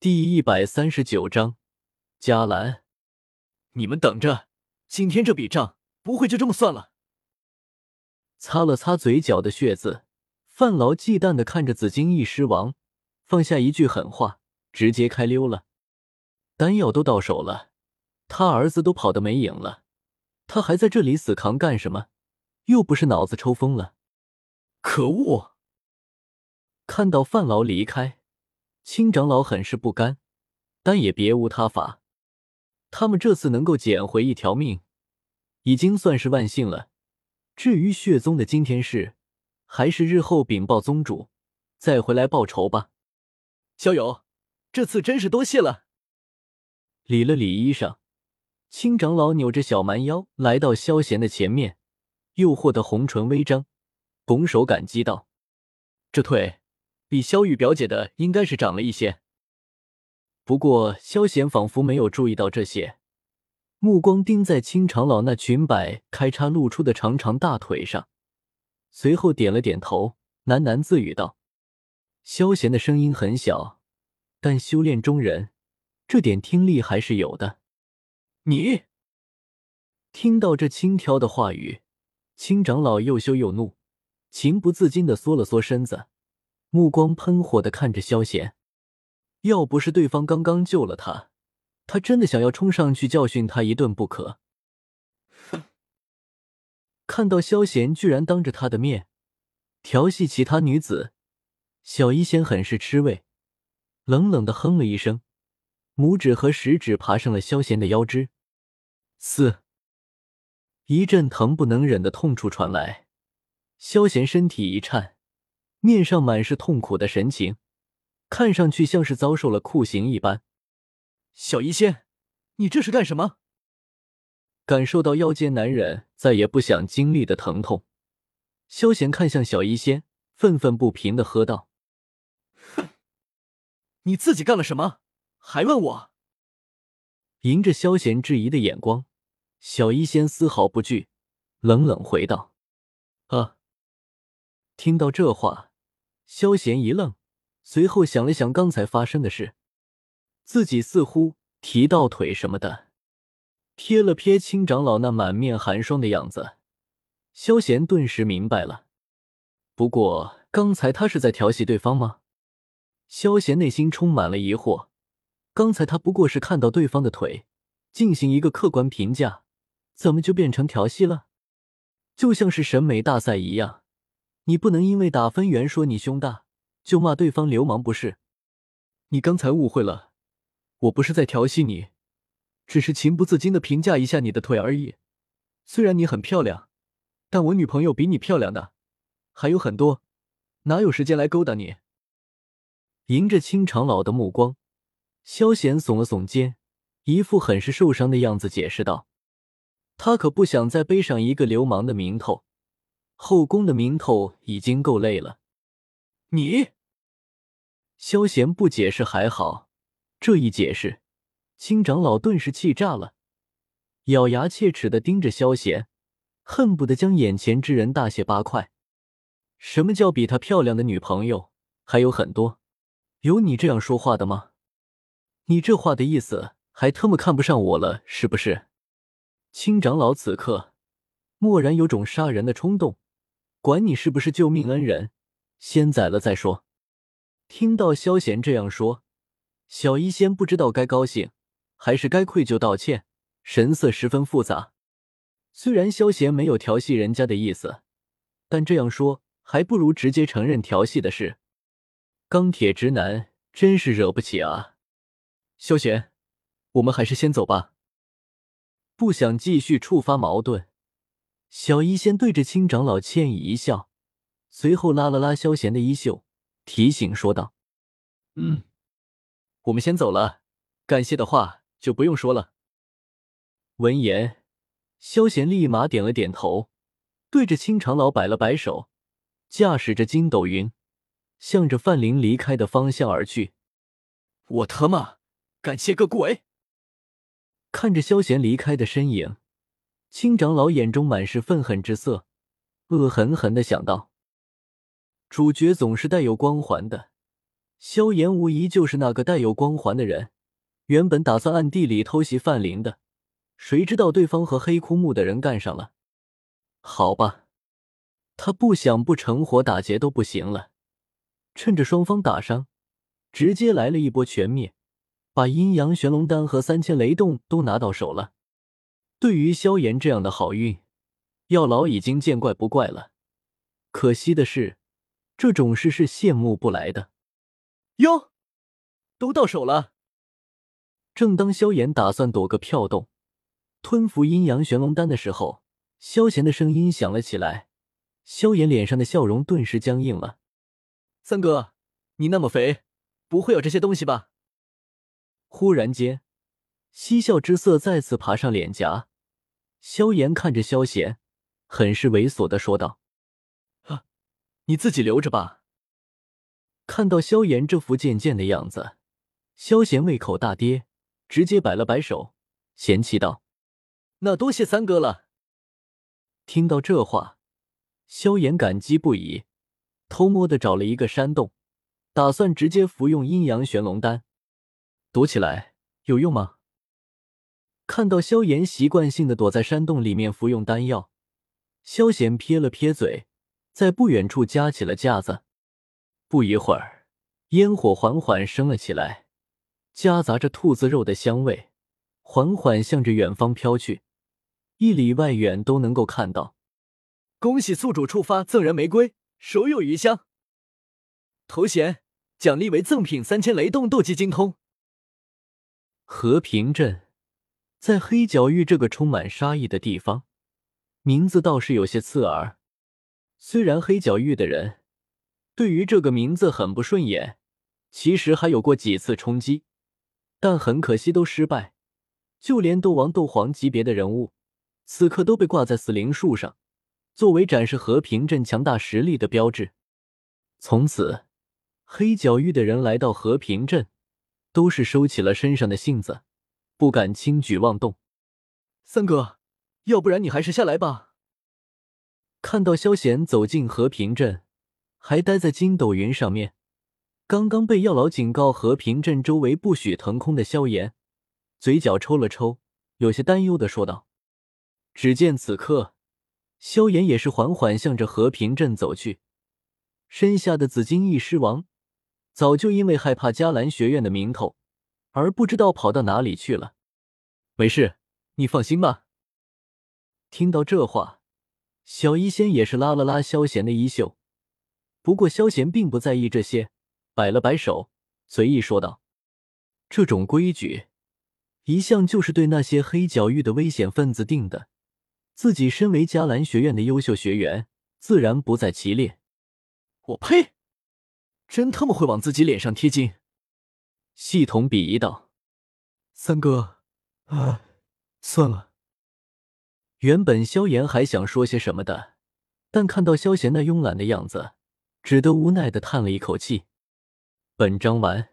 第一百三十九章，迦兰，你们等着，今天这笔账不会就这么算了。擦了擦嘴角的血渍，范劳忌惮的看着紫金翼狮王，放下一句狠话，直接开溜了。丹药都到手了，他儿子都跑得没影了，他还在这里死扛干什么？又不是脑子抽风了。可恶！看到范劳离开。青长老很是不甘，但也别无他法。他们这次能够捡回一条命，已经算是万幸了。至于血宗的今天事，还是日后禀报宗主，再回来报仇吧。萧友，这次真是多谢了。理了理衣裳，青长老扭着小蛮腰来到萧贤的前面，诱惑的红唇微张，拱手感激道：“这腿。”比萧雨表姐的应该是长了一些，不过萧贤仿佛没有注意到这些，目光盯在青长老那裙摆开叉露出的长长大腿上，随后点了点头，喃喃自语道：“萧贤的声音很小，但修炼中人，这点听力还是有的。”你听到这轻佻的话语，青长老又羞又怒，情不自禁的缩了缩身子。目光喷火的看着萧贤，要不是对方刚刚救了他，他真的想要冲上去教训他一顿不可。哼！看到萧贤居然当着他的面调戏其他女子，小医仙很是吃味，冷冷的哼了一声，拇指和食指爬上了萧贤的腰肢。四，一阵疼不能忍的痛楚传来，萧贤身体一颤。面上满是痛苦的神情，看上去像是遭受了酷刑一般。小医仙，你这是干什么？感受到腰间男人再也不想经历的疼痛，萧贤看向小医仙，愤愤不平的喝道：“哼，你自己干了什么？还问我？”迎着萧贤质疑的眼光，小医仙丝毫不惧，冷冷回道：“啊。”听到这话。萧贤一愣，随后想了想刚才发生的事，自己似乎提到腿什么的，瞥了瞥青长老那满面寒霜的样子，萧贤顿时明白了。不过刚才他是在调戏对方吗？萧贤内心充满了疑惑。刚才他不过是看到对方的腿，进行一个客观评价，怎么就变成调戏了？就像是审美大赛一样。你不能因为打分员说你胸大，就骂对方流氓不是？你刚才误会了，我不是在调戏你，只是情不自禁的评价一下你的腿而已。虽然你很漂亮，但我女朋友比你漂亮的还有很多，哪有时间来勾搭你？迎着青长老的目光，萧贤耸了耸肩，一副很是受伤的样子，解释道：“他可不想再背上一个流氓的名头。”后宫的名头已经够累了，你萧贤不解释还好，这一解释，青长老顿时气炸了，咬牙切齿的盯着萧贤，恨不得将眼前之人大卸八块。什么叫比他漂亮的女朋友还有很多？有你这样说话的吗？你这话的意思还特么看不上我了是不是？青长老此刻蓦然有种杀人的冲动。管你是不是救命恩人，先宰了再说。听到萧贤这样说，小医仙不知道该高兴还是该愧疚道歉，神色十分复杂。虽然萧贤没有调戏人家的意思，但这样说还不如直接承认调戏的事。钢铁直男真是惹不起啊！萧贤，我们还是先走吧，不想继续触发矛盾。小医仙对着青长老歉意一笑，随后拉了拉萧贤的衣袖，提醒说道：“嗯，我们先走了，感谢的话就不用说了。”闻言，萧贤立马点了点头，对着青长老摆了摆手，驾驶着筋斗云，向着范林离开的方向而去。我他妈感谢个鬼！看着萧贤离开的身影。青长老眼中满是愤恨之色，恶狠狠的想到：主角总是带有光环的，萧炎无疑就是那个带有光环的人。原本打算暗地里偷袭范林的，谁知道对方和黑枯木的人干上了。好吧，他不想不成活打劫都不行了。趁着双方打伤，直接来了一波全灭，把阴阳玄龙丹和三千雷动都拿到手了。对于萧炎这样的好运，药老已经见怪不怪了。可惜的是，这种事是羡慕不来的。哟，都到手了。正当萧炎打算躲个票洞，吞服阴阳玄龙丹的时候，萧贤的声音响了起来。萧炎脸上的笑容顿时僵硬了。三哥，你那么肥，不会有这些东西吧？忽然间，嬉笑之色再次爬上脸颊。萧炎看着萧贤，很是猥琐的说道：“啊，你自己留着吧。”看到萧炎这副贱贱的样子，萧贤胃口大跌，直接摆了摆手，嫌弃道：“那多谢三哥了。”听到这话，萧炎感激不已，偷摸的找了一个山洞，打算直接服用阴阳玄龙丹。躲起来有用吗？看到萧炎习惯性的躲在山洞里面服用丹药，萧贤撇了撇嘴，在不远处架起了架子。不一会儿，烟火缓缓升了起来，夹杂着兔子肉的香味，缓缓向着远方飘去，一里外远都能够看到。恭喜宿主触发赠人玫瑰，手有余香。头衔奖励为赠品三千雷动斗技精通。和平镇。在黑角域这个充满杀意的地方，名字倒是有些刺耳。虽然黑角域的人对于这个名字很不顺眼，其实还有过几次冲击，但很可惜都失败。就连斗王、斗皇级别的人物，此刻都被挂在死灵树上，作为展示和平镇强大实力的标志。从此，黑角域的人来到和平镇，都是收起了身上的性子。不敢轻举妄动，三哥，要不然你还是下来吧。看到萧贤走进和平镇，还待在筋斗云上面，刚刚被药老警告和平镇周围不许腾空的萧炎，嘴角抽了抽，有些担忧的说道。只见此刻，萧炎也是缓缓向着和平镇走去，身下的紫金翼狮王早就因为害怕迦兰学院的名头。而不知道跑到哪里去了。没事，你放心吧。听到这话，小医仙也是拉了拉萧贤的衣袖。不过萧贤并不在意这些，摆了摆手，随意说道：“这种规矩，一向就是对那些黑角域的危险分子定的。自己身为迦兰学院的优秀学员，自然不在其列。”我呸！真他妈会往自己脸上贴金！系统鄙夷道：“三哥，啊，算了。”原本萧炎还想说些什么的，但看到萧贤那慵懒的样子，只得无奈的叹了一口气。本章完。